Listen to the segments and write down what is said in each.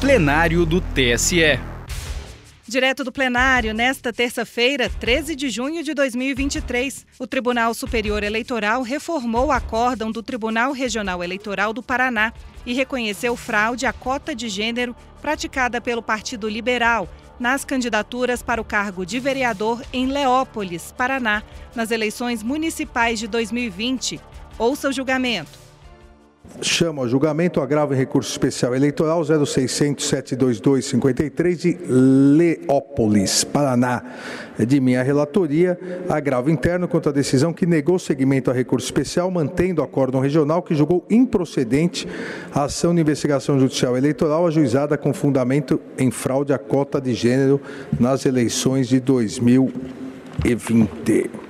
plenário do TSE. Direto do plenário, nesta terça-feira, 13 de junho de 2023, o Tribunal Superior Eleitoral reformou o acórdão do Tribunal Regional Eleitoral do Paraná e reconheceu fraude à cota de gênero praticada pelo Partido Liberal nas candidaturas para o cargo de vereador em Leópolis, Paraná, nas eleições municipais de 2020. Ouça o julgamento. Chama ao julgamento agravo em recurso especial eleitoral 0600-722-53 de Leópolis, Paraná. É de minha relatoria, agravo interno contra a decisão que negou seguimento a recurso especial, mantendo o acórdão regional que julgou improcedente a ação de investigação judicial eleitoral ajuizada com fundamento em fraude à cota de gênero nas eleições de 2020.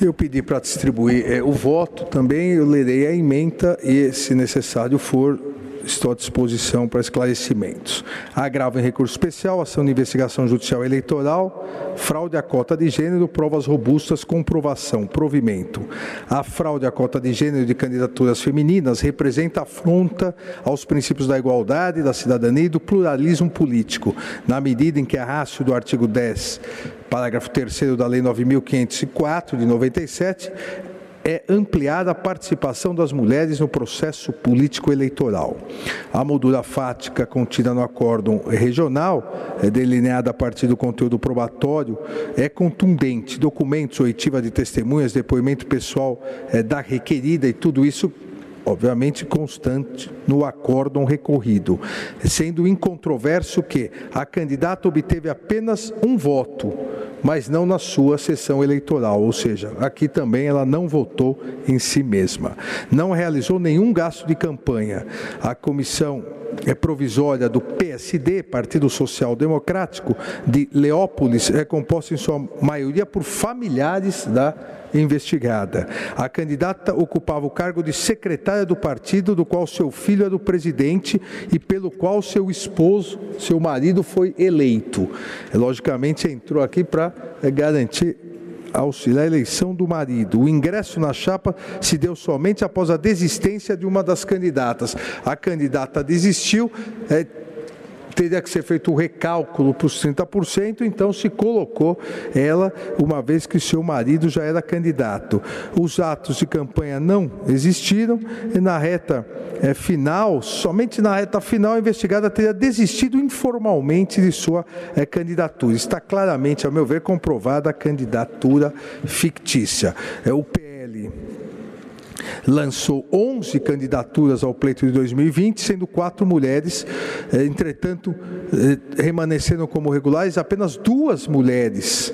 Eu pedi para distribuir é, o voto também, eu lerei a emenda e, se necessário for, estou à disposição para esclarecimentos. Agravo em recurso especial, ação de investigação judicial eleitoral, fraude à cota de gênero, provas robustas, comprovação, provimento. A fraude à cota de gênero de candidaturas femininas representa afronta aos princípios da igualdade, da cidadania e do pluralismo político, na medida em que a rácio do artigo 10 parágrafo 3 da Lei 9.504 de 97, é ampliar a participação das mulheres no processo político eleitoral. A moldura fática contida no acórdão regional, é delineada a partir do conteúdo probatório, é contundente. Documentos, oitiva de testemunhas, depoimento pessoal é, da requerida e tudo isso obviamente constante no acórdão recorrido, sendo incontroverso que a candidata obteve apenas um voto mas não na sua sessão eleitoral, ou seja, aqui também ela não votou em si mesma. Não realizou nenhum gasto de campanha. A comissão é provisória do PSD, Partido Social Democrático, de Leópolis, é composta em sua maioria por familiares da investigada. A candidata ocupava o cargo de secretária do partido, do qual seu filho era o presidente e pelo qual seu esposo, seu marido, foi eleito. Logicamente, entrou aqui para eh, garantir auxiliar a eleição do marido. O ingresso na chapa se deu somente após a desistência de uma das candidatas. A candidata desistiu. É, teria que ser feito o recálculo para os 30%, então se colocou ela, uma vez que seu marido já era candidato. Os atos de campanha não existiram e na reta é, final, somente na reta final, a investigada teria desistido informalmente de sua é, candidatura. Está claramente, a meu ver, comprovada a candidatura fictícia. É, o PL lançou 11 candidaturas ao pleito de 2020, sendo quatro mulheres. Eh, entretanto, eh, remanesceram como regulares apenas duas mulheres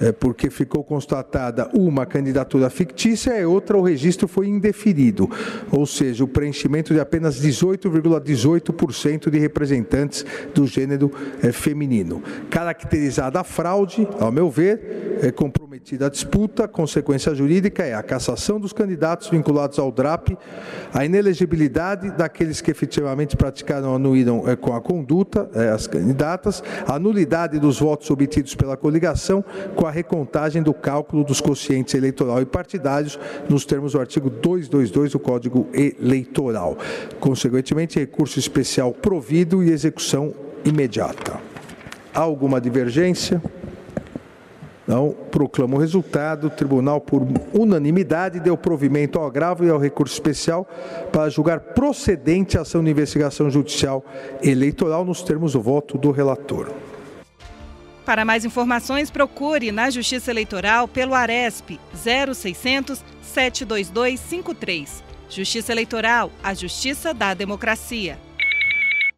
é, porque ficou constatada uma candidatura fictícia e outra o registro foi indeferido, ou seja, o preenchimento de apenas 18,18% de representantes do gênero feminino. Caracterizada a fraude, ao meu ver, é comprometida a disputa, consequência jurídica é a cassação dos candidatos vinculados ao DRAP, a inelegibilidade daqueles que efetivamente praticaram ou anuíram é, com a conduta, é, as candidatas, a nulidade dos votos obtidos pela coligação, com a recontagem do cálculo dos quocientes eleitoral e partidários nos termos do artigo 222 do Código Eleitoral. Consequentemente, recurso especial provido e execução imediata. Há alguma divergência? Não. Proclamo o resultado. O tribunal, por unanimidade, deu provimento ao agravo e ao recurso especial para julgar procedente a ação de investigação judicial eleitoral nos termos do voto do relator. Para mais informações, procure na Justiça Eleitoral pelo Aresp 0600 722 53. Justiça Eleitoral, a justiça da democracia.